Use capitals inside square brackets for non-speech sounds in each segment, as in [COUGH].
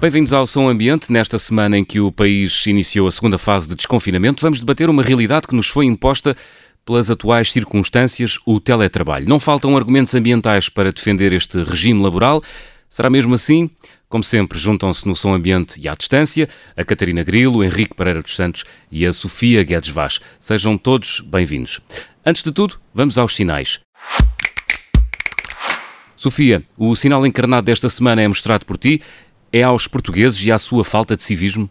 Bem-vindos ao Som Ambiente. Nesta semana em que o país iniciou a segunda fase de desconfinamento, vamos debater uma realidade que nos foi imposta pelas atuais circunstâncias, o teletrabalho. Não faltam argumentos ambientais para defender este regime laboral. Será mesmo assim? Como sempre, juntam-se no Som Ambiente e à distância a Catarina Grilo, Henrique Pereira dos Santos e a Sofia Guedes Vaz. Sejam todos bem-vindos. Antes de tudo, vamos aos sinais. Sofia, o sinal encarnado desta semana é mostrado por ti é aos portugueses e à sua falta de civismo?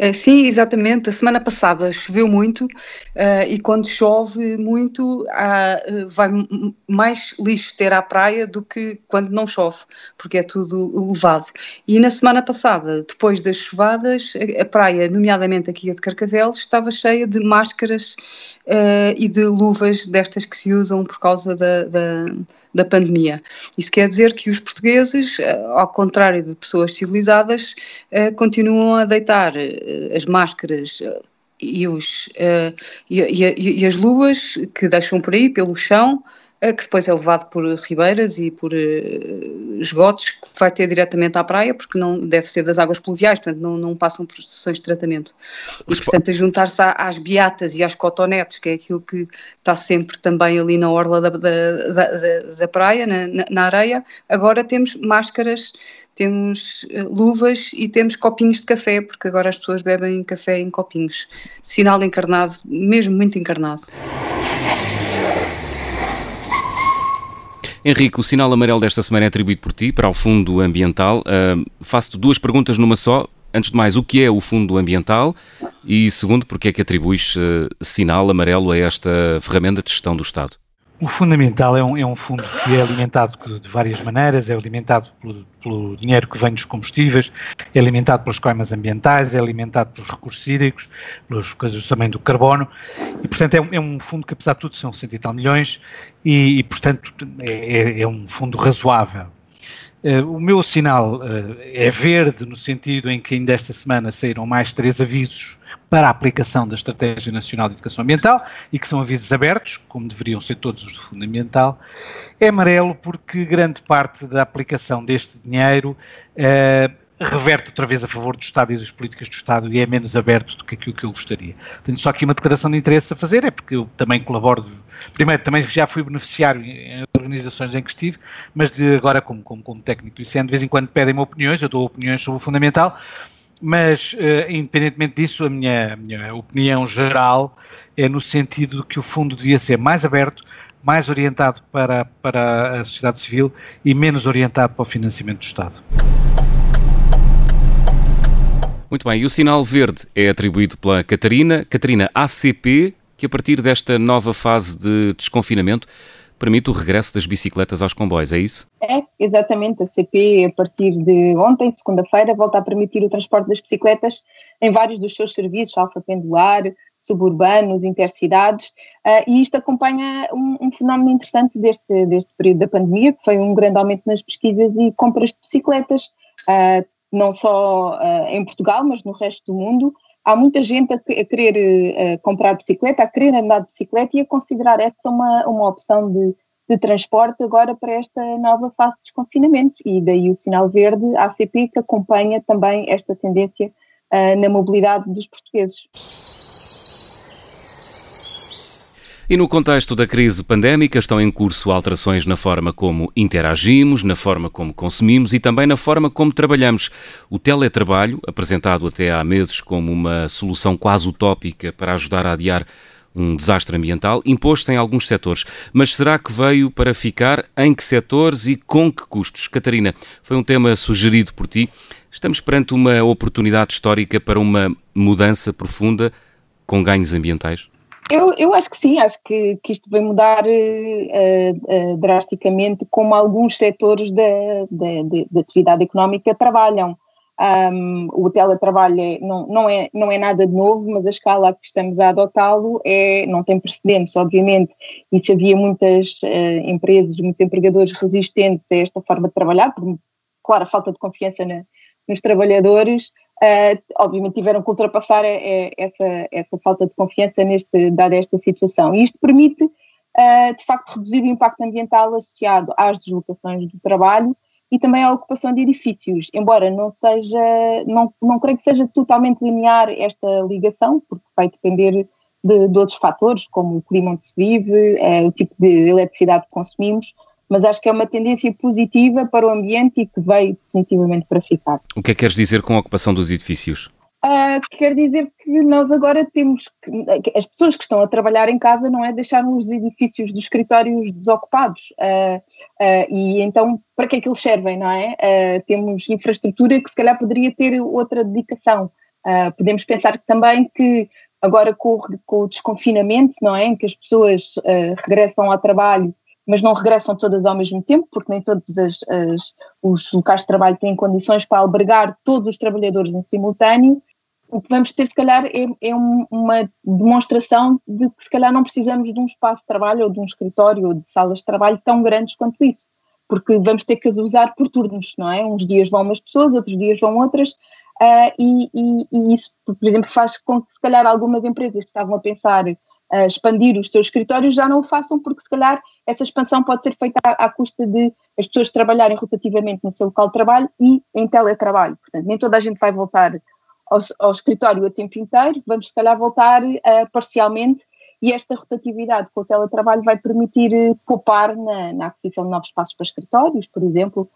Eh, sim, exatamente. A semana passada choveu muito uh, e quando chove muito há, uh, vai mais lixo ter à praia do que quando não chove, porque é tudo levado. E na semana passada, depois das chuvadas, a, praia, nomeadamente aqui a de Carcavelos, estava cheia de máscaras uh, e de luvas destas que se usam por causa da, da, da pandemia. Isso quer dizer que os portugueses, ao contrário de pessoas civilizadas, uh, continuam a deitar as máscaras e, os, e, e, e as luvas que deixam por aí pelo chão que depois é levado por ribeiras e por uh, esgotos, que vai ter diretamente à praia, porque não deve ser das águas pluviais, portanto não, não passam por estações de tratamento. E, portanto, a juntar-se às beatas e às cotonetes, que é aquilo que está sempre também ali na orla da, da, da, da praia, na, na, areia, agora temos máscaras, temos uh, luvas e temos copinhos de café, porque agora as pessoas bebem café em copinhos. Sinal encarnado, mesmo muito encarnado. Henrique, o sinal amarelo desta semana é atribuído por ti para o Fundo Ambiental. Uh, Faço-te duas perguntas numa só. Antes de mais, o que é o Fundo Ambiental? E segundo, porque é que atribuis uh, sinal amarelo a esta ferramenta de gestão do Estado? O fundamental é um, é um fundo que é alimentado de várias maneiras, é alimentado pelo, pelo, dinheiro que vem dos combustíveis, é alimentado pelas coimas ambientais, é alimentado pelos recursos hídricos, pelas coisas também do carbono, e portanto é um, é um fundo que apesar de tudo são cento e tal milhões, e, e portanto é, é, é um fundo razoável. Uh, o meu sinal uh, é verde no sentido em que ainda esta semana saíram mais três avisos para a aplicação da Estratégia Nacional de Educação Ambiental e que são avisos abertos, como deveriam ser todos os do Fundamental. É amarelo porque grande parte da aplicação deste dinheiro uh, reverte outra vez a favor do Estado e das políticas do Estado e é menos aberto do que aquilo que eu gostaria. Tenho só aqui uma declaração de interesse a fazer, é porque eu também colaboro, primeiro também já fui beneficiário em organizações em que estive, mas de agora como, como, como técnico do ICN, de vez em quando pedem-me opiniões, eu dou opiniões sobre o fundamental, mas uh, independentemente disso, a minha, a minha opinião geral é no sentido de que o fundo devia ser mais aberto, mais orientado para, para a sociedade civil e menos orientado para o financiamento do Estado. Muito bem, e o sinal verde é atribuído pela Catarina. Catarina, ACP, que a partir desta nova fase de desconfinamento permite o regresso das bicicletas aos comboios, é isso? É, exatamente. A CP, a partir de ontem, segunda-feira, volta a permitir o transporte das bicicletas em vários dos seus serviços, alfa pendular, suburbanos, intercidades, uh, e isto acompanha um, um, fenómeno interessante deste, deste período da pandemia, que foi um grande aumento nas pesquisas e compras de bicicletas. Uh, não só uh, em Portugal, mas no resto do mundo. Há muita gente a, a querer uh, comprar bicicleta, a querer andar de bicicleta e a considerar essa uma, uma opção de, de transporte agora para esta nova fase de desconfinamento. E daí o sinal verde, a ACP, que acompanha também esta tendência uh, na mobilidade dos portugueses. E no contexto da crise pandémica estão em curso alterações na forma como interagimos, na forma como consumimos e também na forma como trabalhamos. O teletrabalho, apresentado até há meses como uma solução quase utópica para ajudar a adiar um desastre ambiental, impôs-se em alguns setores. Mas será que veio para ficar? Em que setores e com que custos? Catarina, foi um tema sugerido por ti. Estamos perante uma oportunidade histórica para uma mudança profunda com ganhos ambientais? Eu, eu acho que sim, acho que, que isto vai mudar uh, uh, drasticamente como alguns setores da, da, da atividade económica trabalham. Um, o teletrabalho é, não, não, é, não é nada de novo, mas a escala a que estamos a adotá-lo é, não tem precedentes, obviamente, e se havia muitas uh, empresas, muitos empregadores resistentes a esta forma de trabalhar, por, claro, a falta de confiança na, nos trabalhadores, uh, obviamente tiveram que ultrapassar a, a, essa, essa falta de confiança neste, dada esta situação. E isto permite, uh, de facto, reduzir o impacto ambiental associado às deslocações do trabalho e também à ocupação de edifícios, embora não seja, não, não creio que seja totalmente linear esta ligação, porque vai depender de, de outros fatores, como o clima onde se vive, é, o tipo de eletricidade que consumimos, mas acho que é uma tendência positiva para o ambiente e que veio definitivamente para ficar. O que é que queres dizer com a ocupação dos edifícios? Uh, quer dizer que nós agora temos que, as pessoas que estão a trabalhar em casa não é deixar os edifícios dos escritórios desocupados uh, uh, e então para que é que eles servem, não é? temos infraestrutura que se calhar poderia ter outra dedicação. podemos pensar também que agora com, com, o desconfinamento, não é? Em que as pessoas regressam ao trabalho mas não regressam todas ao mesmo tempo, porque nem todos as, as, os locais de trabalho têm condições para albergar todos os trabalhadores em simultâneo o que vamos ter, se calhar, é, é uma demonstração de que, se calhar, não precisamos de um espaço de trabalho ou de um escritório ou de salas de trabalho tão grandes quanto isso, porque vamos ter que as usar por turnos, não é? Uns dias vão umas pessoas, outros dias vão outras, uh, e, e, e, isso, por exemplo, faz com que, se calhar, algumas empresas que estavam a pensar uh, expandir os seus escritórios já não o façam, porque, se calhar, essa expansão pode ser feita à, à custa de as pessoas trabalharem rotativamente no seu local de trabalho e em teletrabalho. Portanto, nem toda a gente vai voltar ao, ao escritório a tempo inteiro, vamos se calhar voltar uh, parcialmente e esta rotatividade com o teletrabalho vai permitir uh, poupar na, na, aquisição de novos espaços para escritórios, por exemplo,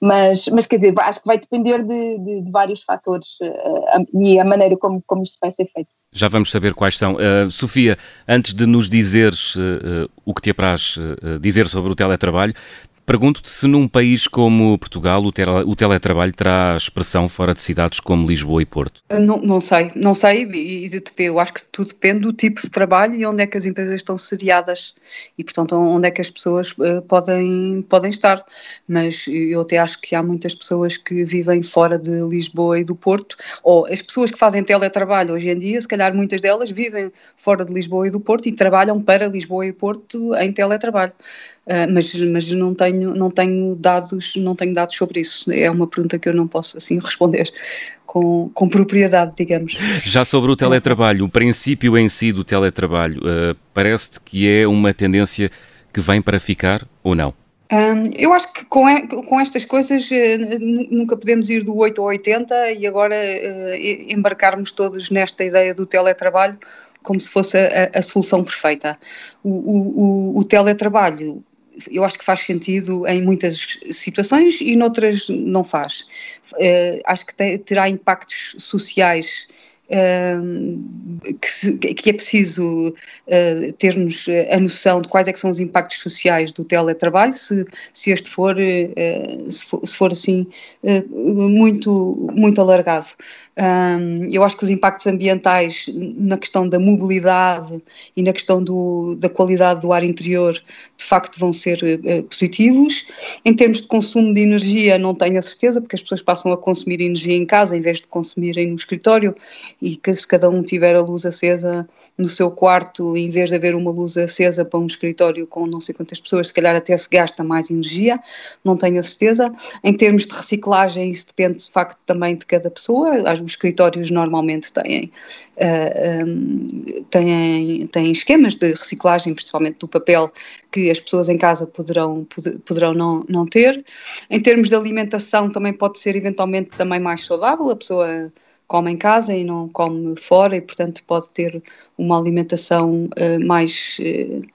mas, mas quer dizer, acho que vai depender de, de, de vários fatores uh, e a maneira como, como isto vai ser feito. Já vamos saber quais são. Uh, Sofia, antes de nos dizeres uh, o que te apraz dizer sobre o teletrabalho, Pergunto-te se num país como Portugal o, tele, o teletrabalho terá expressão fora de cidades como Lisboa e Porto? Ah, não, não sei, não sei e, eu acho que tudo depende do tipo de trabalho e onde é que as empresas estão sediadas e, portanto, onde é que as pessoas uh, podem, podem estar. Mas eu até acho que há muitas pessoas que vivem fora de Lisboa e do Porto, ou as pessoas que fazem teletrabalho hoje em dia, se calhar muitas delas vivem fora de Lisboa e do Porto e trabalham para Lisboa e Porto em teletrabalho. Uh, mas, mas não tenho, não tenho dados, não tenho dados sobre isso. É uma pergunta que eu não posso assim responder com, com propriedade, digamos. Já sobre o teletrabalho, o princípio em si do teletrabalho, uh, parece-te que é uma tendência que vem para ficar ou não? Um, eu acho que com, com estas coisas nunca podemos ir do 8 ao 80 e agora uh, embarcarmos todos nesta ideia do teletrabalho como se fosse a, a solução perfeita. O, o, o teletrabalho eu acho que faz sentido em muitas situações e noutras não faz. Uh, acho que te, terá impactos sociais que, se, que, é preciso uh, termos a noção de quais é são os impactos sociais do teletrabalho, se, se este for, uh, se for, se for assim uh, muito, muito alargado. Um, eu acho que os impactos ambientais na questão da mobilidade e na questão do, da qualidade do ar interior de facto vão ser positivos. Em termos de consumo de energia, não tenho a certeza, porque as pessoas passam a consumir energia em casa em vez de consumirem no escritório e que se cada um tiver a luz acesa no seu quarto, em vez de haver uma luz acesa para um escritório com não sei quantas pessoas, se calhar até se gasta mais energia, não tenho a certeza. Em termos de reciclagem, isso depende de facto também de cada pessoa. Os escritórios normalmente têm, uh, eh, um, têm, têm esquemas de reciclagem, principalmente do papel, que as pessoas em casa poderão, poderão não, não ter. Em termos de alimentação, também pode ser eventualmente também mais saudável, a pessoa come em casa e não come fora e, portanto, pode ter uma alimentação uh, mais, uh,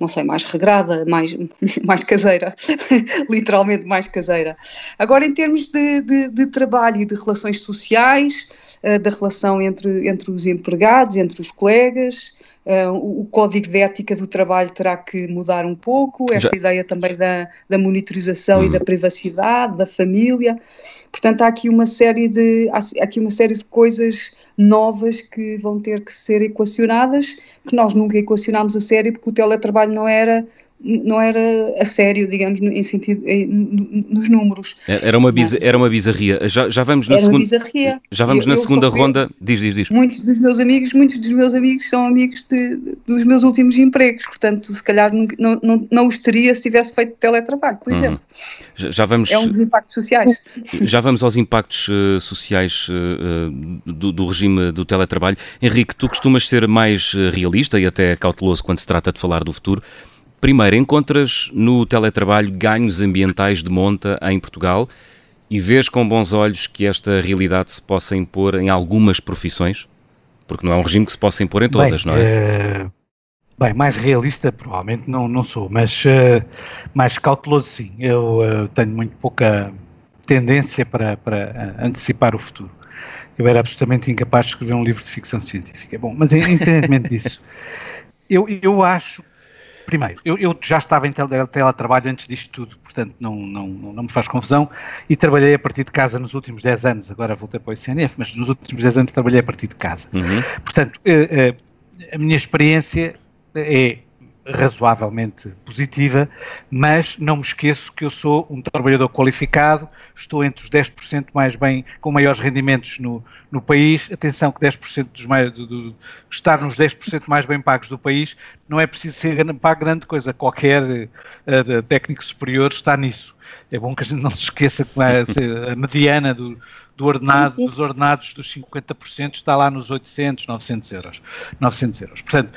não sei, mais regrada, mais, [LAUGHS] mais caseira, [LAUGHS] literalmente mais caseira. Agora, em termos de, de, de trabalho e de relações sociais, uh, da relação entre, entre os empregados, entre os colegas, uh, o, o, código de ética do trabalho terá que mudar um pouco, esta Já. ideia também da, da monitorização e da uhum. privacidade, da família. Portanto, há aqui uma série de há aqui uma série de coisas novas que vão ter que ser equacionadas, que nós nunca equacionámos a sério porque o teletrabalho não era não era a sério, digamos, em sentido em, nos números. Era uma, biza, era uma bizarria. Já, já vamos na era segunda. Já vamos eu, na segunda ronda. Diz, diz, diz. Muitos dos meus amigos, muitos dos meus amigos são amigos de, dos meus últimos empregos, portanto, se calhar não, não, não os teria se tivesse feito teletrabalho, por uhum. exemplo. Já, já, vamos. É um dos impactos sociais. Já vamos aos impactos uh, sociais uh, do, do, regime do teletrabalho. Henrique, tu costumas ser mais realista e até cauteloso quando se trata de falar do futuro. Primeiro, encontras no teletrabalho ganhos ambientais de monta em Portugal e vês com bons olhos que esta realidade se possa impor em algumas profissões? Porque não é um regime que se possa impor em todas, bem, não é? Uh, bem, mais realista provavelmente não, não sou, mas uh, mais cauteloso sim. Eu uh, tenho muito pouca tendência para, para antecipar o futuro. Eu era absolutamente incapaz de escrever um livro de ficção científica. Bom, mas independentemente [LAUGHS] disso, eu, eu acho primeiro, eu, eu, já estava em teletrabalho antes disto tudo, portanto não, não, não me faz confusão, e trabalhei a partir de casa nos últimos 10 anos, agora voltei para o ICNF, mas nos últimos 10 anos trabalhei a partir de casa. Uhum. Portanto, eh, eh, a minha experiência é razoavelmente positiva, mas não me esqueço que eu sou um trabalhador qualificado, estou entre os 10% mais bem, com maiores rendimentos no, no país. Atenção que 10% dos mais, do, do, estar nos 10% mais bem pagos do país não é preciso ser pago grande coisa, qualquer uh, técnico superior está nisso. É bom que a gente não se esqueça que a mediana do, do ordenado, dos ordenados dos 50% está lá nos 800, 900 euros. 900 euros. Portanto,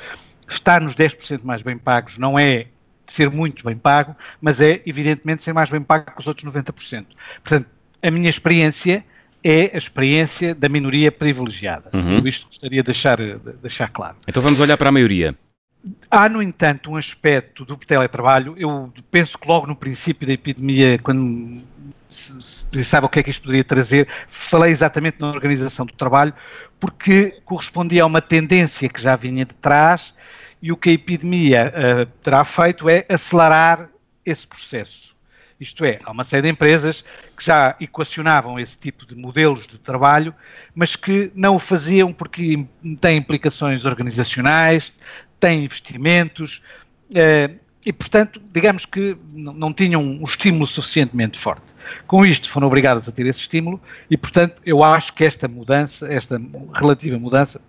estar nos 10% mais bem pagos não é ser muito bem pago, mas é evidentemente ser mais bem pago que os outros 90%. Portanto, a minha experiência é a experiência da minoria privilegiada. Uhum. Isto gostaria de deixar, de deixar claro. Então vamos olhar para a maioria. Há, no entanto, um aspecto do teletrabalho, eu penso que logo no princípio da epidemia, quando se, se sabe o que é que isto poderia trazer, falei exatamente na organização do trabalho, porque correspondia a uma tendência que já vinha de trás e o que a epidemia uh, terá feito é acelerar esse processo. Isto é, há uma série de empresas que já equacionavam esse tipo de modelos de trabalho, mas que não o faziam porque têm implicações organizacionais, têm investimentos, uh, e, portanto, digamos que não tinham um estímulo suficientemente forte. Com isto foram obrigadas a ter esse estímulo e, portanto, eu acho que esta mudança, esta relativa mudança,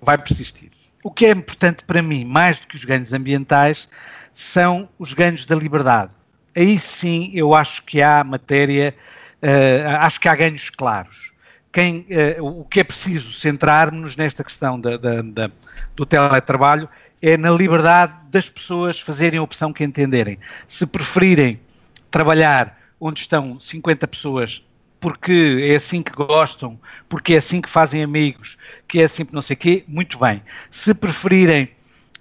vai persistir. O que é importante para mim, mais do que os ganhos ambientais, são os ganhos da liberdade. Aí sim eu acho que há matéria, uh, acho que há ganhos claros. Quem, uh, o que é preciso centrarmos nesta questão da, da, da, do teletrabalho é na liberdade das pessoas fazerem a opção que entenderem. Se preferirem trabalhar onde estão 50 pessoas porque é assim que gostam, porque é assim que fazem amigos, que é assim que não sei o quê, muito bem. Se preferirem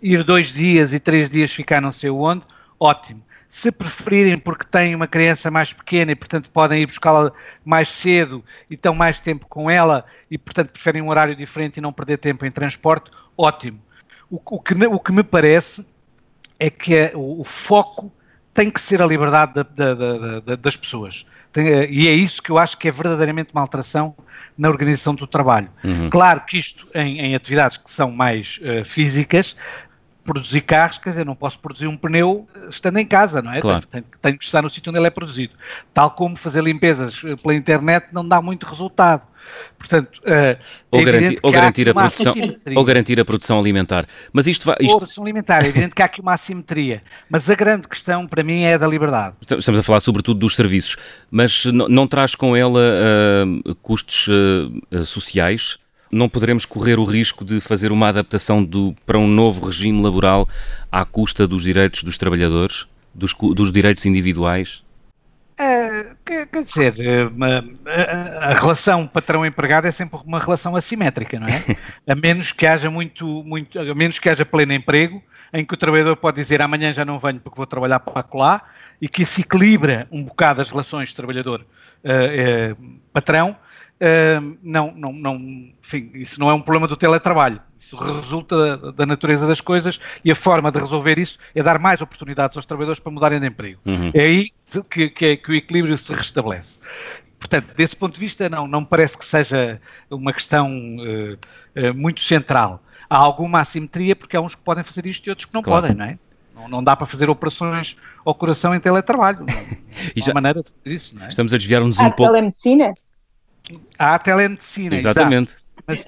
ir dois dias e três dias ficar não sei onde, ótimo. Se preferirem porque têm uma criança mais pequena e, portanto, podem ir buscá-la mais cedo e estão mais tempo com ela e, portanto, preferem um horário diferente e não perder tempo em transporte, ótimo. O, o, que, o que me parece é que é, o, o foco tem que ser a liberdade da, da, da, das pessoas. Tem, eh, e é isso que eu acho que é verdadeiramente uma alteração na organização do trabalho. Uhum. Claro que isto em, em, atividades que são mais uh, físicas, produzir carros, quer dizer, não posso produzir um pneu eh, estando em casa, não é? Claro. Tenho, tenho, tenho que estar no sítio onde ele é produzido. Tal como fazer limpezas pela internet não dá muito resultado. Portanto, uh, ou, garanti ou garantir a produção, ou garantir a produção alimentar. Mas isto vai. Isto... Ou a produção alimentar, é evidente que há aqui uma assimetria. Mas a grande questão para mim é a da liberdade. Estamos a falar sobretudo dos serviços, mas não, não traz com ela uh, custos uh, sociais? Não poderemos correr o risco de fazer uma adaptação do, para um novo regime laboral à custa dos direitos dos trabalhadores, dos, dos direitos individuais? Uh, quer dizer, a, a relação patrão-empregado é sempre uma relação assimétrica, não é? A menos que haja muito, muito, a menos que haja pleno emprego, em que o trabalhador pode dizer amanhã já não venho porque vou trabalhar para lá, e que isso equilibra um bocado as relações trabalhador-patrão, uh, não, não, não, enfim, isso não é um problema do teletrabalho. Isso resulta da, da, natureza das coisas e a forma de resolver isso é dar mais oportunidades aos trabalhadores para mudarem de emprego. Uhum. É aí que, que, que o equilíbrio se restabelece. Portanto, desse ponto de vista, não, não me parece que seja uma questão uh, uh, muito central. Há alguma assimetria porque há uns que podem fazer isto e outros que não claro. podem, não é? Não, não, dá para fazer operações ao coração em teletrabalho. Não, [LAUGHS] não há já, maneira de fazer isso, não é? Estamos a desviar-nos um pouco. Há telemedicina? Há telemedicina, Exatamente. Exato. Mas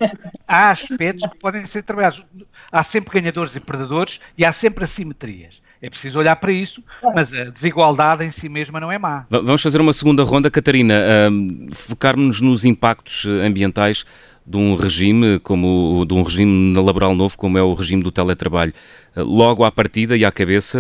há aspectos que podem ser trabalhados. Há sempre ganhadores e perdedores e há sempre assimetrias. É preciso olhar para isso, mas a desigualdade em si mesma não é má. Vamos fazer uma segunda ronda, Catarina. Um, Focarmos-nos nos impactos ambientais de um regime como de um regime laboral novo como é o regime do teletrabalho. Logo à partida e à cabeça,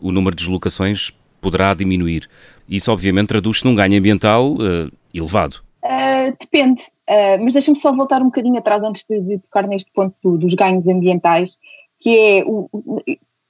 o número de deslocações poderá diminuir. Isso obviamente traduz-se num ganho ambiental uh, elevado. Uh, depende. Uh, mas deixa-me só voltar um bocadinho atrás antes de, de tocar neste ponto do, dos ganhos ambientais, que é o,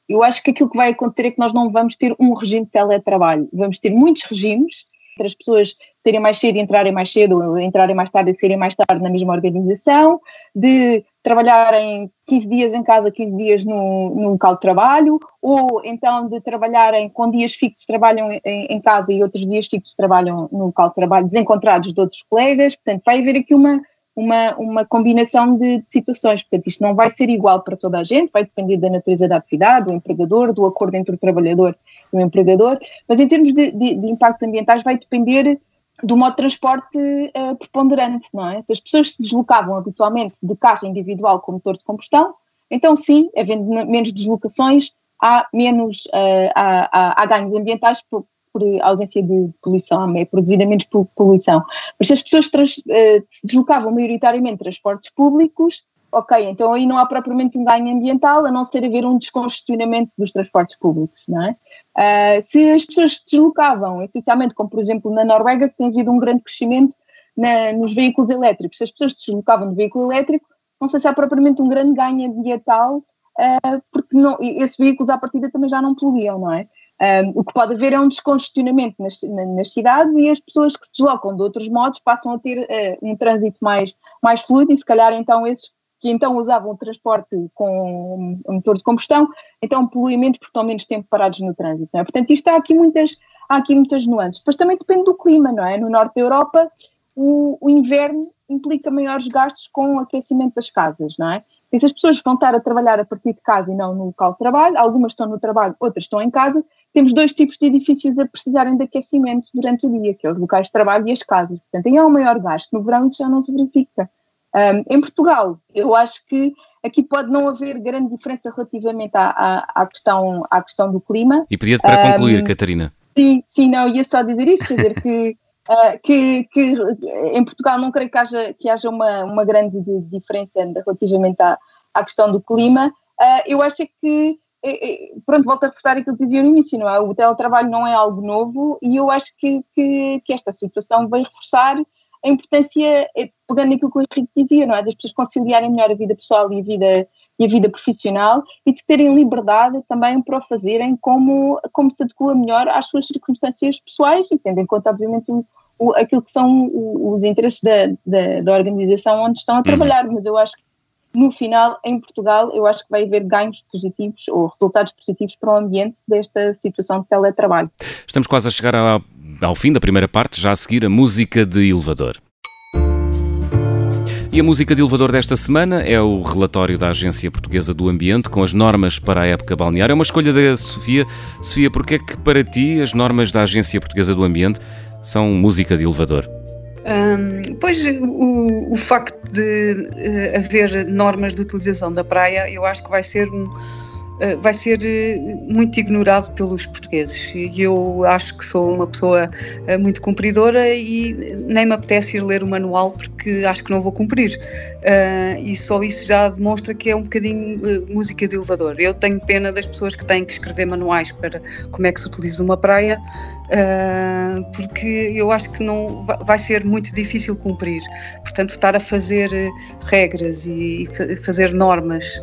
eu acho que aquilo que vai acontecer é que nós não vamos ter um regime de teletrabalho, vamos ter muitos regimes para as pessoas saírem mais cedo e entrarem mais cedo, ou entrarem mais tarde e saírem mais tarde na mesma organização, de trabalharem 15 dias em casa, 15 dias no, no local de trabalho, ou então de trabalharem com dias fixos trabalham em, em, casa e outros dias fixos trabalham no local de trabalho, desencontrados de outros colegas. Portanto, vai haver aqui uma, uma, uma combinação de, de, situações. Portanto, isto não vai ser igual para toda a gente, vai depender da natureza da atividade, do empregador, do acordo entre o trabalhador e o empregador, mas em termos de, de, de impactos ambientais vai depender do modo de transporte uh, preponderante, não é? Se as pessoas se deslocavam habitualmente de carro individual com motor de combustão, então sim, havendo menos deslocações, há menos, uh, há, há, há, ganhos ambientais por, por, ausência de poluição, é produzida menos poluição. Mas se as pessoas trans, uh, deslocavam maioritariamente transportes públicos, ok, então aí não há propriamente um ganho ambiental, a não ser haver um descongestionamento dos transportes públicos, não é? Uh, se as pessoas se deslocavam, essencialmente, como por exemplo na Noruega, que tem havido um grande crescimento na, nos veículos elétricos, se as pessoas se deslocavam no veículo elétrico, não sei se há propriamente um grande ganho ambiental, uh, porque não, esses veículos à partida também já não poluíam, não é? Um, o que pode haver é um descongestionamento nas, nas, cidades e as pessoas que se deslocam de outros modos passam a ter uh, um trânsito mais, mais fluido e se calhar então esses que então usavam transporte com motor de combustão, então poluem menos porque estão menos tempo parados no trânsito. É? Portanto, isto há aqui, muitas, há aqui muitas nuances. Depois também depende do clima, não é? No norte da Europa, o, o inverno implica maiores gastos com o aquecimento das casas, não é? E se as pessoas vão estar a trabalhar a partir de casa e não no local de trabalho, algumas estão no trabalho, outras estão em casa, temos dois tipos de edifícios a precisarem de aquecimento durante o dia, que é os locais de trabalho e as casas. Portanto, aí há um maior gasto. No verão isso já não se verifica. Um, em Portugal, eu acho que aqui pode não haver grande diferença relativamente à, à, à questão, à questão do clima. E pedia-te para um, concluir, Catarina. Sim, sim, não, ia só dizer isso, quer dizer que, uh, [LAUGHS] que, que, em Portugal não creio que haja, que haja uma, uma grande diferença relativamente à, à questão do clima. Uh, eu acho que é, é, pronto, volto a reforçar aquilo que dizia no início, não é? O teletrabalho não é algo novo e eu acho que, que, que esta situação vem reforçar a importância, é, pegando naquilo que o Henrique dizia, não é? Das pessoas conciliarem melhor a vida pessoal e a vida, e a vida profissional e de terem liberdade também para o fazerem como, como se adequa melhor às suas circunstâncias pessoais e tendo em conta, obviamente, o, o, aquilo que são os interesses da, da, da, organização onde estão a uhum. trabalhar. Mas eu acho que, no final, em Portugal, eu acho que vai haver ganhos positivos ou resultados positivos para o ambiente desta situação de teletrabalho. Estamos quase a chegar à ao fim da primeira parte, já a seguir a música de elevador. E a música de elevador desta semana é o relatório da Agência Portuguesa do Ambiente com as normas para a época balnear. É uma escolha da Sofia. Sofia, porquê é que para ti as normas da Agência Portuguesa do Ambiente são música de elevador? Um, pois o, o, facto de uh, haver normas de utilização da praia, eu acho que vai ser um, vai ser uh, muito ignorado pelos portugueses. E eu acho que sou uma pessoa uh, muito cumpridora e nem me apetece ir ler o manual porque acho que não vou cumprir. e só isso já demonstra que é um bocadinho música de elevador. Eu tenho pena das pessoas que têm que escrever manuais para como é que se utiliza uma praia, porque eu acho que não vai ser muito difícil cumprir. Portanto, estar a fazer regras e fazer normas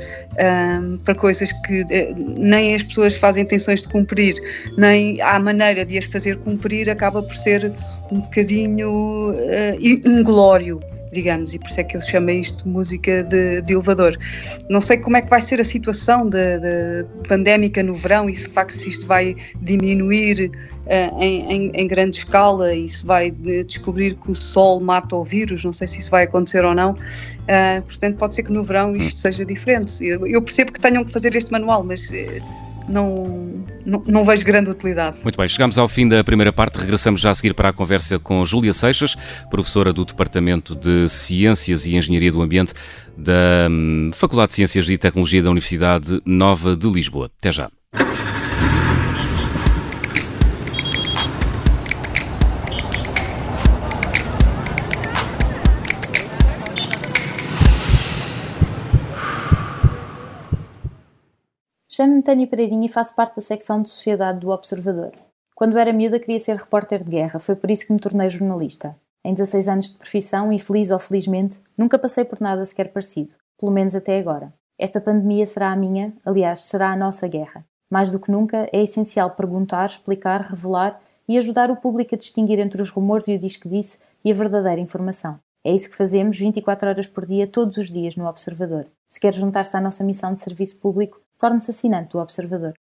para coisas que nem as pessoas fazem intenções de cumprir, nem há maneira de as fazer cumprir, acaba por ser um bocadinho inglório digamos, e por isso é que eu chamo isto música de, de, elevador. Não sei como é que vai ser a situação de, de pandémica no verão e de facto se isto vai diminuir uh, em, em, em, grande escala e se vai eh, descobrir que o sol mata o vírus, não sei se isso vai acontecer ou não. Uh, portanto, pode ser que no verão isto seja diferente. Eu, eu percebo que tenham que fazer este manual, mas. Não, não, não, vejo grande utilidade. Muito bem, chegamos ao fim da primeira parte, regressamos já a seguir para a conversa com Júlia Seixas, professora do Departamento de Ciências e Engenharia do Ambiente da hum, Faculdade de Ciências e Tecnologia da Universidade Nova de Lisboa. Até já. Chamo-me Tânia Pereirinha e faço parte da secção de Sociedade do Observador. Quando era miúda queria ser repórter de guerra, foi por isso que me tornei jornalista. Em 16 anos de profissão e feliz ou felizmente, nunca passei por nada sequer parecido, pelo menos até agora. Esta pandemia será a minha, aliás, será a nossa guerra. Mais do que nunca, é essencial perguntar, explicar, revelar e ajudar o público a distinguir entre os rumores e o disque disse e a verdadeira informação. É isso que fazemos 24 horas por dia, todos os dias, no Observador. Se quer juntar-se à nossa missão de serviço público, torne-se assinante do Observador.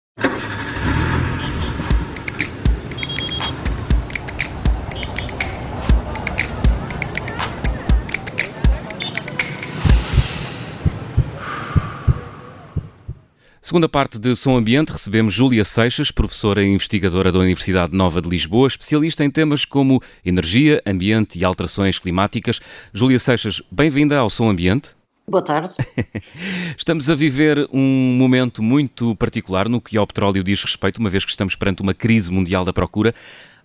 Segunda parte de Som Ambiente, recebemos Júlia Seixas, professora e investigadora da Universidade Nova de Lisboa, especialista em temas como energia, ambiente e alterações climáticas. Júlia Seixas, bem-vinda ao Som Ambiente. Boa tarde. [LAUGHS] Estamos a viver um momento muito particular no que ao petróleo diz respeito, uma vez que estamos perante uma crise mundial da procura.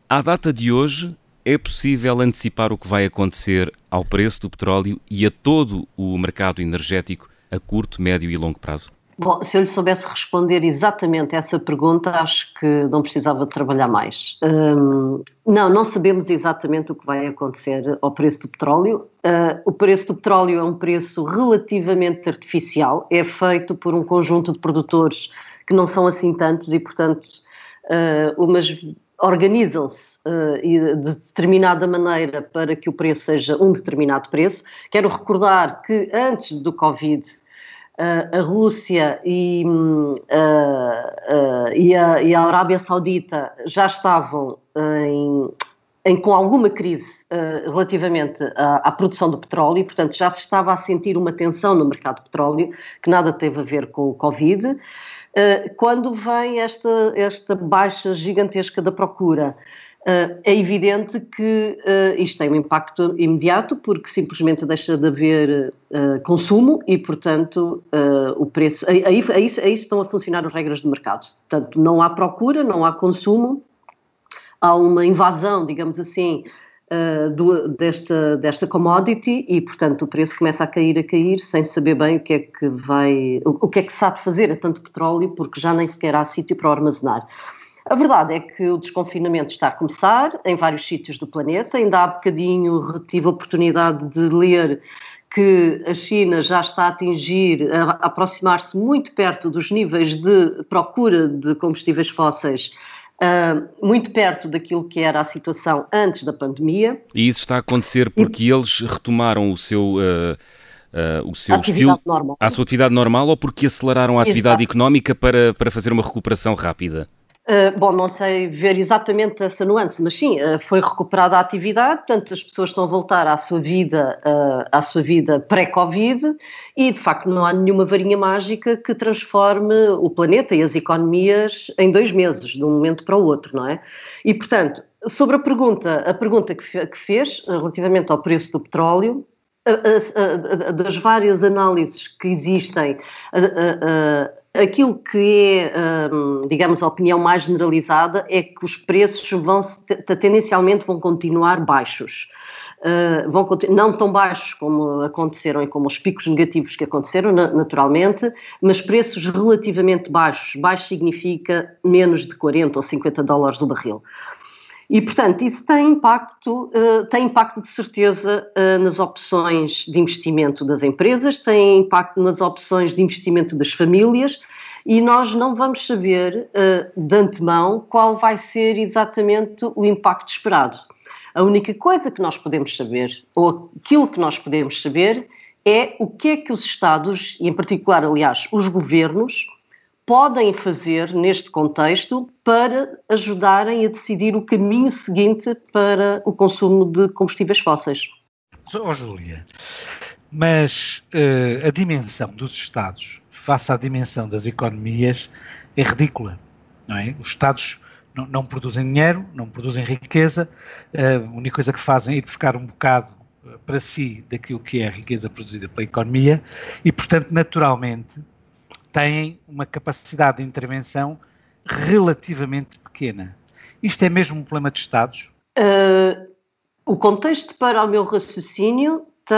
À data de hoje, é possível antecipar o que vai acontecer ao preço do petróleo e a todo o mercado energético a curto, médio e longo prazo? Bom, se eu lhe soubesse responder exatamente essa pergunta, acho que não precisava trabalhar mais. Hum, não, não sabemos exatamente o que vai acontecer ao preço do petróleo. Uh, o preço do petróleo é um preço relativamente artificial, é feito por um conjunto de produtores que não são assim tantos e, portanto, uh, umas organizam-se uh, de determinada maneira para que o preço seja um determinado preço. Quero recordar que antes do Covid a Rússia e, uh, uh, e, a, e, a, Arábia Saudita já estavam em, em com alguma crise uh, relativamente à, à, produção do petróleo portanto, já se estava a sentir uma tensão no mercado de petróleo que nada teve a ver com o Covid. quando vem esta, esta baixa gigantesca da procura Uh, é evidente que uh, isto tem um impacto imediato porque simplesmente deixa de haver uh, consumo e, portanto, o preço. Aí, aí, aí, estão a funcionar as regras do mercado. Portanto, não há procura, não há consumo, há uma invasão, digamos assim, do, desta, desta commodity e, portanto, o preço começa a cair, a cair, sem saber bem o que é que vai. o, o que é que sabe fazer a tanto petróleo, porque já nem sequer há sítio para armazenar. A verdade é que o desconfinamento está a começar em vários sítios do planeta. Ainda há bocadinho tive a oportunidade de ler que a China já está a atingir, a aproximar-se muito perto dos níveis de procura de combustíveis fósseis, uh, muito perto daquilo que era a situação antes da pandemia. E isso está a acontecer porque e... eles retomaram o seu. Uh... Uh, o seu estilo, normal. a sua atividade normal ou porque aceleraram a atividade Exato. económica para, para fazer uma recuperação rápida? Uh, bom, não sei ver exatamente essa nuance, mas sim, uh, foi recuperada a atividade, portanto as pessoas estão a voltar à sua vida, uh, à sua vida pré-Covid e de facto não há nenhuma varinha mágica que transforme o planeta e as economias em dois meses, de um momento para o outro, não é? E portanto, sobre a pergunta, a pergunta que, que fez relativamente ao preço do petróleo, das várias análises que existem, aquilo que é, hum, digamos, a opinião mais generalizada é que os preços vão, tendencialmente vão continuar baixos. Uh, vão não tão baixos como aconteceram e como os picos negativos que aconteceram, naturalmente, mas preços relativamente baixos. Baixo significa menos de 40 ou 50 dólares o barril. E, portanto, isso tem impacto, uh, tem impacto de certeza uh, nas opções de investimento das empresas, tem impacto nas opções de investimento das famílias e nós não vamos saber uh, de antemão qual vai ser exatamente o impacto esperado. A única coisa que nós podemos saber, ou aquilo que nós podemos saber, é o que é que os Estados, e em particular, aliás, os governos, podem fazer neste contexto para ajudarem a decidir o caminho seguinte para o consumo de combustíveis fósseis? Oh, Júlia, mas uh, a dimensão dos Estados face à dimensão das economias é ridícula, não é? Os Estados não, produzem dinheiro, não produzem riqueza, uh, a única coisa que fazem é ir buscar um bocado eh, para si daquilo que é a riqueza produzida pela economia e, portanto, naturalmente, têm uma capacidade de intervenção relativamente pequena. Isto é mesmo um problema de Estados? Uh, o contexto para o meu raciocínio, tem,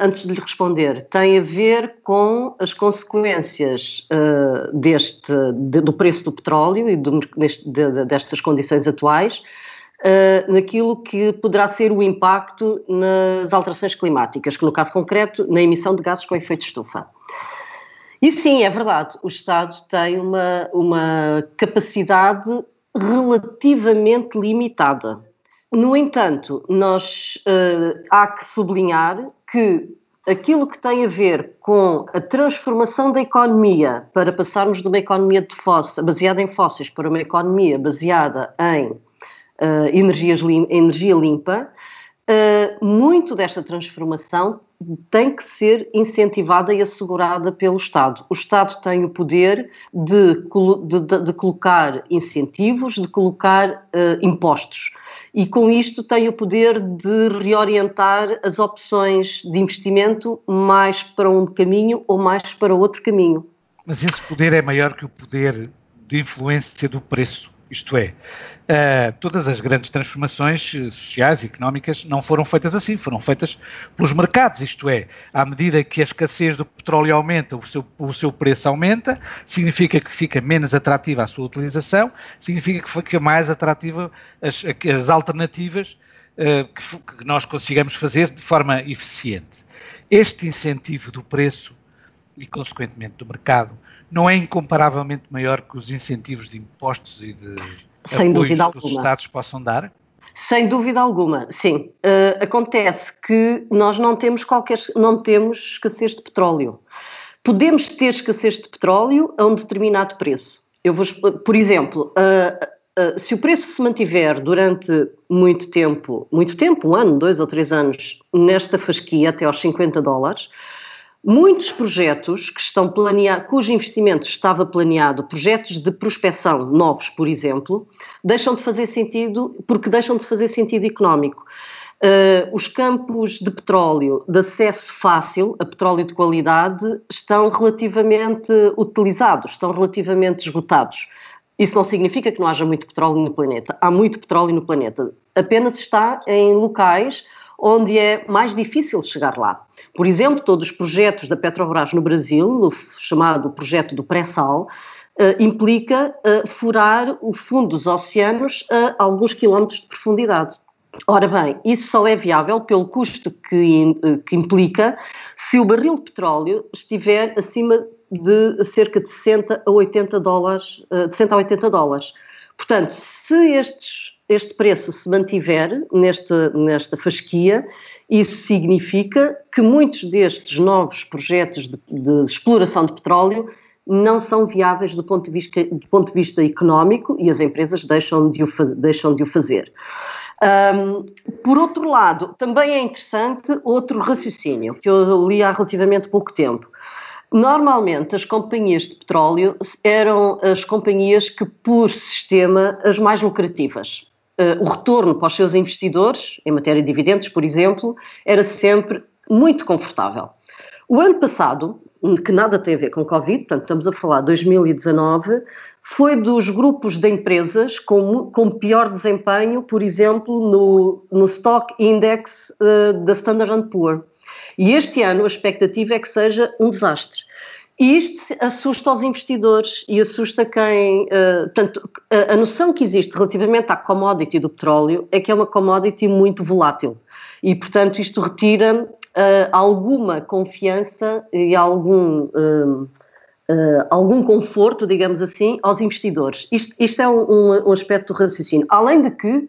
antes de lhe responder, tem a ver com as consequências uh, deste, de, do preço do petróleo e do, deste, de, destas condições atuais uh, naquilo que poderá ser o impacto nas alterações climáticas, que no caso concreto, na emissão de gases com efeito de estufa. E sim, é verdade, o Estado tem uma, uma capacidade relativamente limitada. No entanto, nós uh, há que sublinhar que aquilo que tem a ver com a transformação da economia para passarmos de uma economia de fóssil, baseada em fósseis para uma economia baseada em uh, energias energia limpa, uh, muito desta transformação tem que ser incentivada e assegurada pelo Estado. O Estado tem o poder de, de, de colocar incentivos, de colocar uh, impostos. E com isto tem o poder de reorientar as opções de investimento mais para um caminho ou mais para outro caminho. Mas esse poder é maior que o poder de influência do preço isto é, uh, todas as grandes transformações eh, sociais e económicas não foram feitas assim, foram feitas pelos mercados. Isto é, à medida que a escassez do petróleo aumenta, o seu, o seu preço aumenta, significa que fica menos atrativa a sua utilização, significa que fica mais atrativa as, as alternativas uh, que, que nós consigamos fazer de forma eficiente. Este incentivo do preço e, consequentemente, do mercado não é incomparavelmente maior que os incentivos de impostos e de Sem apoios que os Estados possam dar? Sem dúvida alguma, sim. Uh, acontece que nós não temos qualquer, não temos escassez de petróleo. Podemos ter escassez de petróleo a um determinado preço. Eu vou, por exemplo, uh, uh, se o preço se mantiver durante muito tempo, muito tempo, um ano, dois ou três anos, nesta fasquia até aos 50 dólares, Muitos projetos que estão planeados, cujo investimento estava planeado, projetos de prospecção novos, por exemplo, deixam de fazer sentido porque deixam de fazer sentido económico. Uh, os campos de petróleo de acesso fácil a petróleo de qualidade estão relativamente utilizados, estão relativamente esgotados. Isso não significa que não haja muito petróleo no planeta. Há muito petróleo no planeta. Apenas está em locais onde é mais difícil chegar lá. Por exemplo, todos os projetos da Petrobras no Brasil, o chamado projeto do pré-sal, uh, implica uh, furar o fundo dos oceanos a alguns quilómetros de profundidade. Ora bem, isso só é viável pelo custo que, uh, que implica se o barril de petróleo estiver acima de cerca de 60 a 80 dólares, de 60 a 80 dólares. Portanto, se estes este preço se mantiver neste, nesta fasquia, isso significa que muitos destes novos projetos de, de exploração de petróleo não são viáveis do ponto, de vista, do ponto de vista económico e as empresas deixam de o, deixam de o fazer. Um, por outro lado, também é interessante outro raciocínio que eu li há relativamente pouco tempo. Normalmente, as companhias de petróleo eram as companhias que, por sistema, as mais lucrativas uh, o retorno para os seus investidores, em matéria de dividendos, por exemplo, era sempre muito confortável. O ano passado, que nada tem a ver com Covid, portanto estamos a falar de 2019, foi dos grupos de empresas com, com pior desempenho, por exemplo, no, no Stock Index uh, da Standard Poor's. E este ano a expectativa é que seja um desastre. E isto assusta os investidores e assusta quem. Uh, tanto, a, a, noção que existe relativamente à commodity do petróleo é que é uma commodity muito volátil. E, portanto, isto retira uh, alguma confiança e algum. Uh, algum conforto, digamos assim, aos investidores. Isto, isto é um, um, aspecto do raciocínio. Além de que,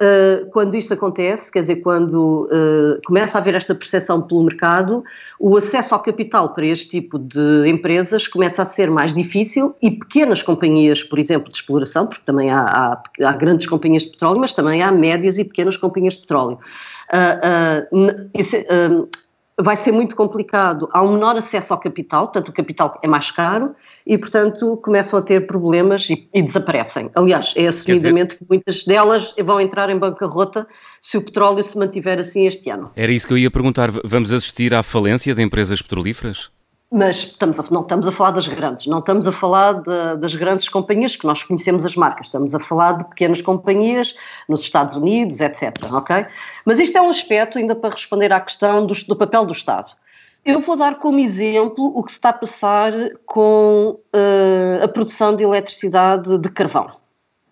uh, quando isto acontece, quer dizer, quando uh, começa a haver esta percepção pelo mercado, o acesso ao capital para este tipo de empresas começa a ser mais difícil e pequenas companhias, por exemplo, de exploração, porque também há, há, há grandes companhias de petróleo, mas também há médias e pequenas companhias de petróleo. Uh, vai ser muito complicado. Há um menor acesso ao capital, portanto, o capital é mais caro e, portanto, começam a ter problemas e, e desaparecem. Aliás, é assumidamente dizer... que muitas delas vão entrar em bancarrota se o petróleo se mantiver assim este ano. Era isso que eu ia perguntar. Vamos assistir à falência de empresas petrolíferas? Mas estamos a, não estamos a falar das grandes, não estamos a falar de, das grandes companhias que nós conhecemos as marcas, estamos a falar de pequenas companhias nos Estados Unidos, etc. Ok? Mas isto é um aspecto, ainda para responder à questão do, do papel do Estado. Eu vou dar como exemplo o que se está a passar com uh, a produção de eletricidade de carvão,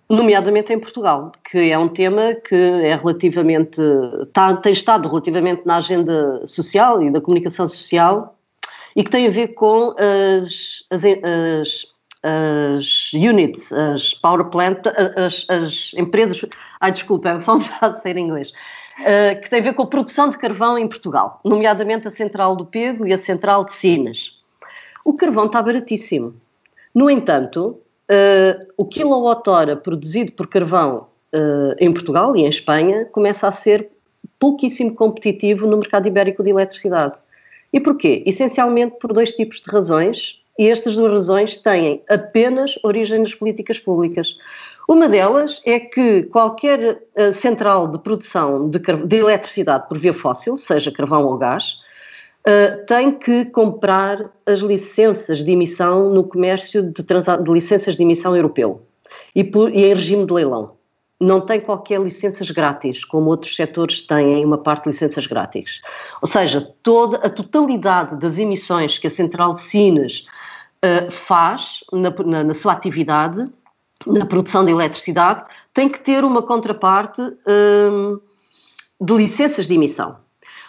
nomeadamente em Portugal, que é um tema que é relativamente, está, tem estado relativamente na agenda social e da comunicação social e que tem a ver com as, as, as, as units, as power plant, as, as empresas. Ai, desculpa, [LAUGHS] só um a ser em inglês. Uh, que tem a ver com a produção de carvão em Portugal, nomeadamente a central do Pego e a central de Sines. O carvão está baratíssimo. No entanto, uh, o quilowatt-hora produzido por carvão uh, em Portugal e em Espanha começa a ser pouquíssimo competitivo no mercado ibérico de eletricidade. E porquê? Essencialmente por dois tipos de razões, e estas duas razões têm apenas origem nas políticas públicas. Uma delas é que qualquer uh, central de produção de, de, eletricidade por via fóssil, seja carvão ou gás, uh, tem que comprar as licenças de emissão no comércio de, de licenças de emissão europeu e, por, e em regime de leilão não tem qualquer licenças grátis, como outros setores têm uma parte de licenças grátis. Ou seja, toda a totalidade das emissões que a Central de Sines uh, faz na, na, na, sua atividade, na produção de eletricidade, tem que ter uma contraparte uh, de licenças de emissão.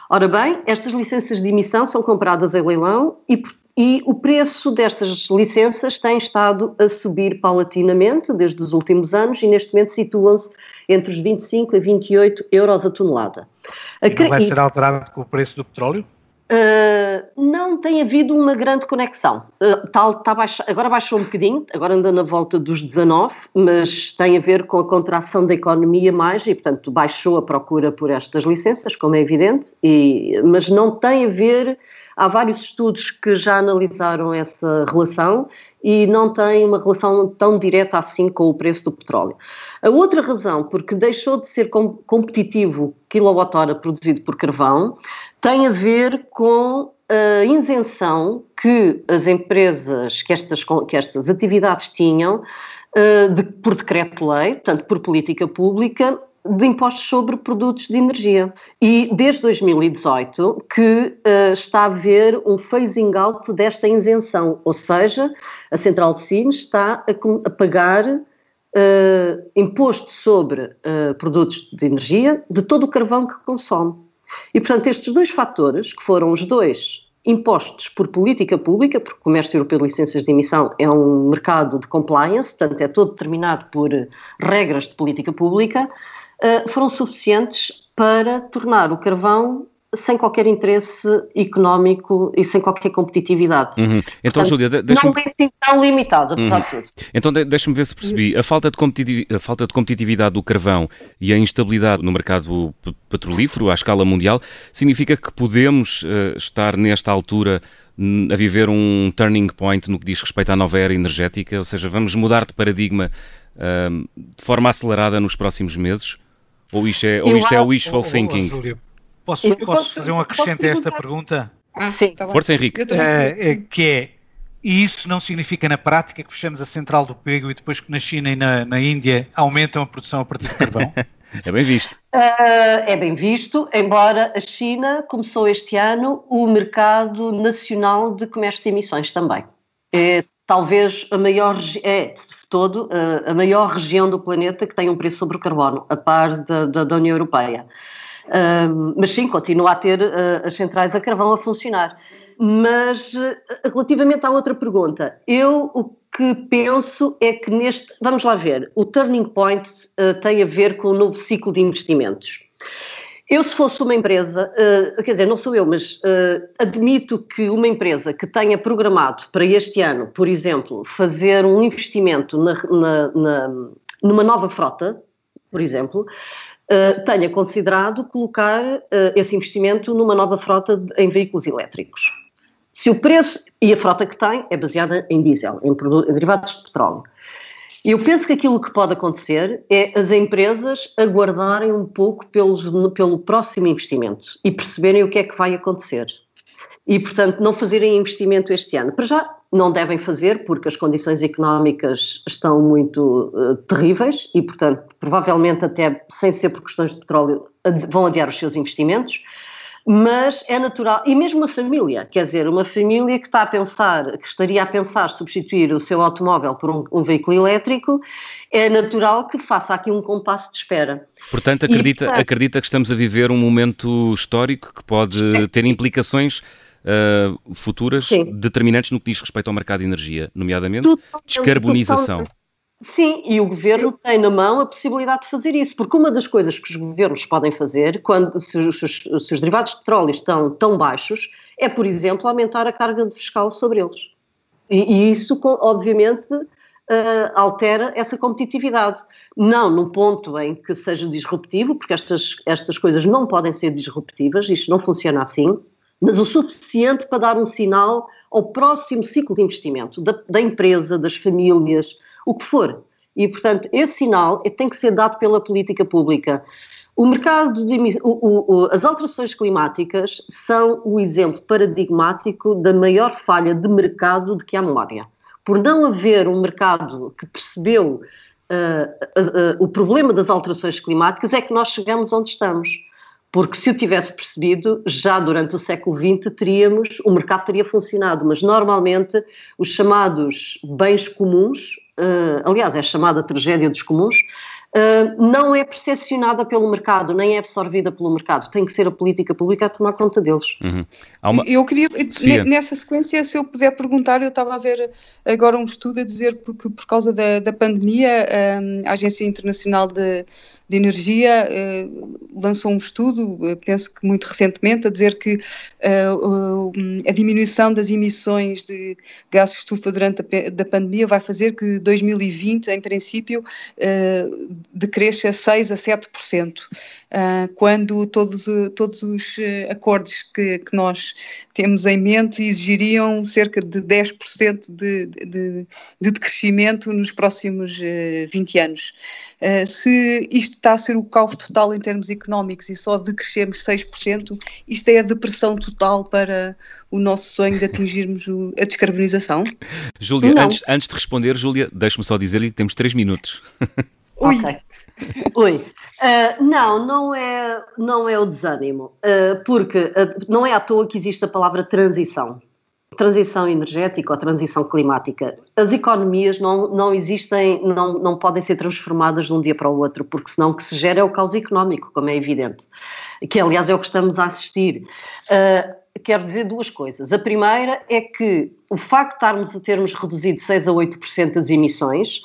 Ora bem, estas licenças de emissão são compradas em leilão e, e o preço destas licenças tem estado a subir paulatinamente desde os últimos anos e neste momento situam-se entre os 25 a 28 euros a tonelada. E não vai ser alterado com o preço do petróleo? Uh, não tem havido uma grande conexão. Uh, tá, tá baixa, agora baixou um bocadinho, agora anda na volta dos 19, mas tem a ver com a contração da economia mais e, portanto, baixou a procura por estas licenças, como é evidente, e, mas não tem a ver. Há vários estudos que já analisaram essa relação e não tem uma relação tão direta assim com o preço do petróleo. A outra razão, porque deixou de ser competitivo quilowatt-hora produzido por carvão, tem a ver com a isenção que as empresas, que estas, que estas atividades tinham uh, de, por decreto-lei, portanto por política pública, de impostos sobre produtos de energia. E desde 2018 que uh, está a haver um phasing out desta isenção, ou seja, a Central de Sines está a, a pagar uh, imposto sobre uh, produtos de energia de todo o carvão que consome. E, portanto, estes dois fatores, que foram os dois impostos por política pública, porque o comércio europeu de licenças de emissão é um mercado de compliance, portanto, é todo determinado por regras de política pública, foram suficientes para tornar o carvão sem qualquer interesse económico e sem qualquer competitividade. Uhum. Então, Portanto, Júlia, deixa Não assim tão limitado, apesar uhum. de tudo. Então, deixa-me ver se percebi. A falta, de a falta de competitividade do carvão e a instabilidade no mercado petrolífero à escala mundial significa que podemos uh, estar nesta altura a viver um turning point no que diz respeito à nova era energética, ou seja, vamos mudar de paradigma uh, de forma acelerada nos próximos meses? Ou isto é, ou isto é wishful thinking? Posso, posso fazer um acrescente a esta pergunta? Ah, Sim. Tá Força, Henrique. Uh, que é, e isso não significa na prática que fechamos a central do pego e depois que na China e na, na Índia aumentam a produção a partir de carvão? [LAUGHS] é bem visto. Uh, é bem visto, embora a China começou este ano o mercado nacional de comércio de emissões também. É talvez a maior, é todo, a maior região do planeta que tem um preço sobre o carbono, a par da, da, da União Europeia. Uh, mas sim, continua a ter uh, as centrais a carvão a funcionar. Mas uh, relativamente à outra pergunta, eu o que penso é que neste. Vamos lá ver, o turning point tem a ver com o novo ciclo de investimentos. Eu, se fosse uma empresa, uh, quer dizer, não sou eu, mas uh, admito que uma empresa que tenha programado para este ano, por exemplo, fazer um investimento na, na, na, numa nova frota, por exemplo, uh, tenha considerado colocar esse investimento numa nova frota de, em veículos elétricos. Se o preço e a frota que tem é baseada em diesel, em, em derivados de petróleo. Eu penso que aquilo que pode acontecer é as empresas aguardarem um pouco pelos, pelo próximo investimento e perceberem o que é que vai acontecer. E, portanto, não fazerem investimento este ano. Para já, não devem fazer, porque as condições económicas estão muito uh, terríveis e, portanto, provavelmente, até sem ser por questões de petróleo, vão adiar os seus investimentos mas é natural, e mesmo uma família, quer dizer, uma família que está a pensar, que estaria a pensar substituir o seu automóvel por um, um veículo elétrico, é natural que faça aqui um compasso de espera. Portanto, acredita, e, portanto, acredita que estamos a viver um momento histórico que pode ter implicações uh, futuras Sim. determinantes no que diz respeito ao mercado de energia, nomeadamente descarbonização. Sim, e o governo tem na mão a possibilidade de fazer isso, porque uma das coisas que os governos podem fazer, quando se, se, se os derivados de petróleo estão tão baixos, é, por exemplo, aumentar a carga fiscal sobre eles. E, e isso, obviamente, uh, altera essa competitividade. Não num ponto em que seja disruptivo, porque estas, estas coisas não podem ser disruptivas, isto não funciona assim, mas o suficiente para dar um sinal ao próximo ciclo de investimento da, da empresa, das famílias, o que for. E, portanto, esse sinal é, tem que ser dado pela política pública. O mercado de, o, o, as alterações climáticas são o exemplo paradigmático da maior falha de mercado de que há memória. Por não haver um mercado que percebeu uh, uh, uh, o problema das alterações climáticas, é que nós chegamos onde estamos. Porque se o tivesse percebido, já durante o século XX teríamos, o mercado teria funcionado, mas normalmente os chamados bens comuns, aliás, é chamada tragédia dos comuns, uh, não é percepcionada pelo mercado, nem é absorvida pelo mercado. Tem que ser a política pública a tomar conta deles. Uhum. Uma... Eu queria, Sofia. nessa sequência, se eu puder perguntar, eu estava a ver agora um estudo a dizer que por causa da, da pandemia, a Agência Internacional de de Energia eh, lançou um estudo, eh, penso que muito recentemente, a dizer que eh, a diminuição das emissões de gases de estufa durante a da pandemia vai fazer que 2020, em princípio, decresça 6 a 7%. Uh, quando todos, todos os acordos que, que, nós temos em mente exigiriam cerca de 10% de, de, de decrescimento nos próximos uh, 20 anos. Uh, se isto está a ser o caos total em termos económicos e só decrescemos 6%, isto é a depressão total para o nosso sonho de atingirmos o, a descarbonização? Júlia, antes, antes, de responder, Júlia, deixe-me só dizer-lhe que temos 3 minutos. Ui. Ok. Oi. Uh, não, não é, não é o desânimo, uh, porque uh, não é à toa que existe a palavra transição transição energética ou transição climática. As economias não, não existem, não, não podem ser transformadas de um dia para o outro, porque senão o que se gera é o caos económico, como é evidente, que aliás é o que estamos a assistir. Quero dizer duas coisas. A primeira é que o facto de estarmos a termos reduzido 6 a 8% das emissões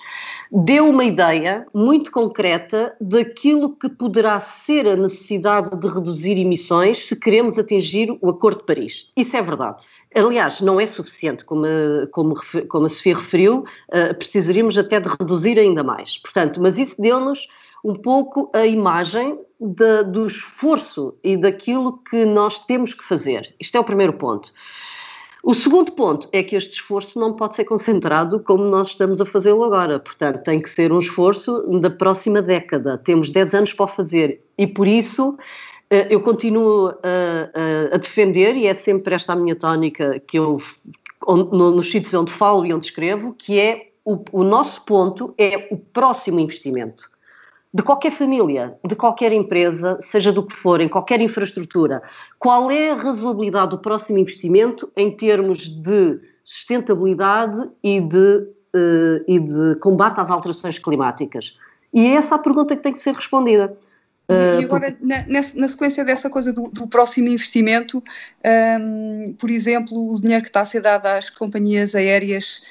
deu uma ideia muito concreta daquilo que poderá ser a necessidade de reduzir emissões se queremos atingir o Acordo de Paris. Isso é verdade. Aliás, não é suficiente, como, como, como a Sofia referiu, uh, precisaríamos até de reduzir ainda mais. Portanto, mas isso deu-nos um pouco a imagem de, do esforço e daquilo que nós temos que fazer. Isto é o primeiro ponto. O segundo ponto é que este esforço não pode ser concentrado como nós estamos a fazê-lo agora. Portanto, tem que ser um esforço da próxima década. Temos 10 anos para o fazer e, por isso, eu continuo a, a, defender, e é sempre esta a minha tónica que eu, nos sítios onde falo e onde escrevo, que é o, o nosso ponto é o próximo investimento de qualquer família, de qualquer empresa, seja do que for, em qualquer infraestrutura, qual é a razoabilidade do próximo investimento em termos de sustentabilidade e de, uh, e de combate às alterações climáticas? E é essa a pergunta que tem que ser respondida. Uh, e agora, na, na, sequência dessa coisa do, do próximo investimento, um, por exemplo, o dinheiro que está a ser dado às companhias aéreas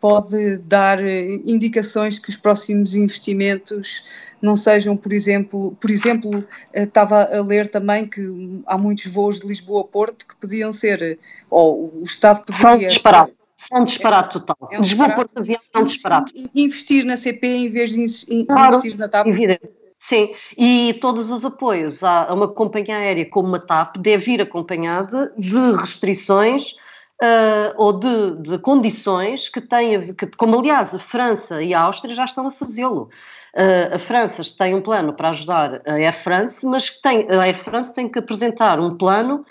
pode dar indicações que os próximos investimentos não sejam, por exemplo, por exemplo, uh, estava a ler também que há muitos voos de Lisboa a Porto que podiam ser, ou o Estado poderia... São disparate. É um disparate total. É um Lisboa Porto Avião é um disparate. Investir na CP em vez de claro, investir na TAP. Evidente. Sim, e todos os apoios a uma companhia aérea como a TAP deve ir acompanhada de restrições uh, ou de, de, condições que tenha, que, como aliás a França e a Áustria já estão a fazê-lo. Uh, a França tem um plano para ajudar a Air France, mas tem, a Air France tem que apresentar um plano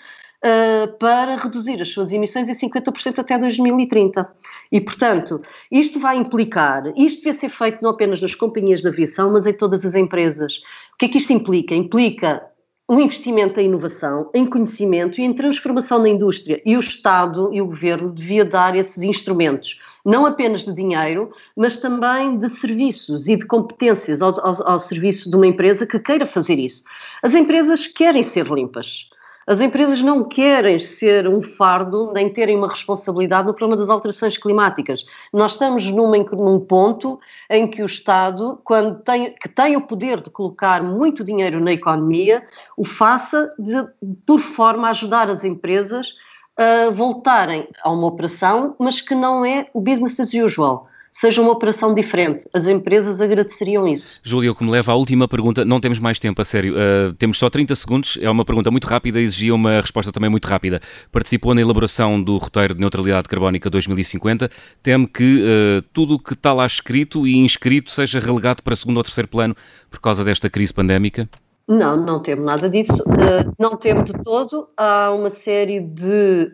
uh, para reduzir as suas emissões em 50% até 2030. E, portanto, isto vai implicar, isto devia ser feito não apenas nas companhias de aviação, mas em todas as empresas. O que é que isto implica? Implica um investimento em inovação, em conhecimento e em transformação na indústria. E o Estado e o Governo devia dar esses instrumentos, não apenas de dinheiro, mas também de serviços e de competências ao, ao, ao serviço de uma empresa que queira fazer isso. As empresas querem ser limpas. As empresas não querem ser um fardo nem terem uma responsabilidade no problema das alterações climáticas. Nós estamos numa, num ponto em que o Estado, quando tem, que tem o poder de colocar muito dinheiro na economia, o faça de, por forma a ajudar as empresas a voltarem a uma operação, mas que não é o business as usual seja uma operação diferente. As empresas agradeceriam isso. Júlia, o que me leva à última pergunta, não temos mais tempo, a sério, uh, temos só 30 segundos, é uma pergunta muito rápida e exigia uma resposta também muito rápida. Participou na elaboração do roteiro de neutralidade carbónica 2050, teme que uh, tudo o que está lá escrito e inscrito seja relegado para segundo ou terceiro plano por causa desta crise pandémica? Não, não temos nada disso. Uh, não temos de todo. Há uma série de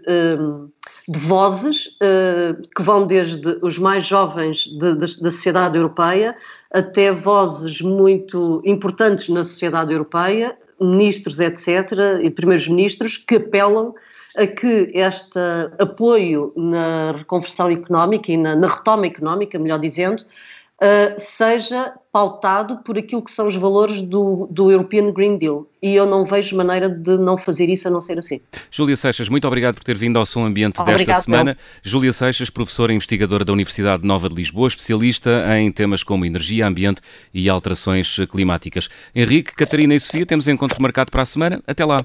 de vozes uh, que vão desde os mais jovens de, de, da sociedade europeia até vozes muito importantes na sociedade europeia, ministros, etc., e primeiros ministros, que apelam a que este apoio na reconversão económica e na, na retoma económica, melhor dizendo, uh, seja pautado por aquilo que são os valores do, do European Green Deal. E eu não vejo maneira de não fazer isso a não ser assim. Júlia Seixas, muito obrigado por ter vindo ao Som Ambiente desta semana. Júlia Seixas, professora e investigadora da Universidade Nova de Lisboa, especialista em temas como energia, ambiente e alterações climáticas. Henrique, Catarina e Sofia, temos encontro marcado para a semana. Até lá.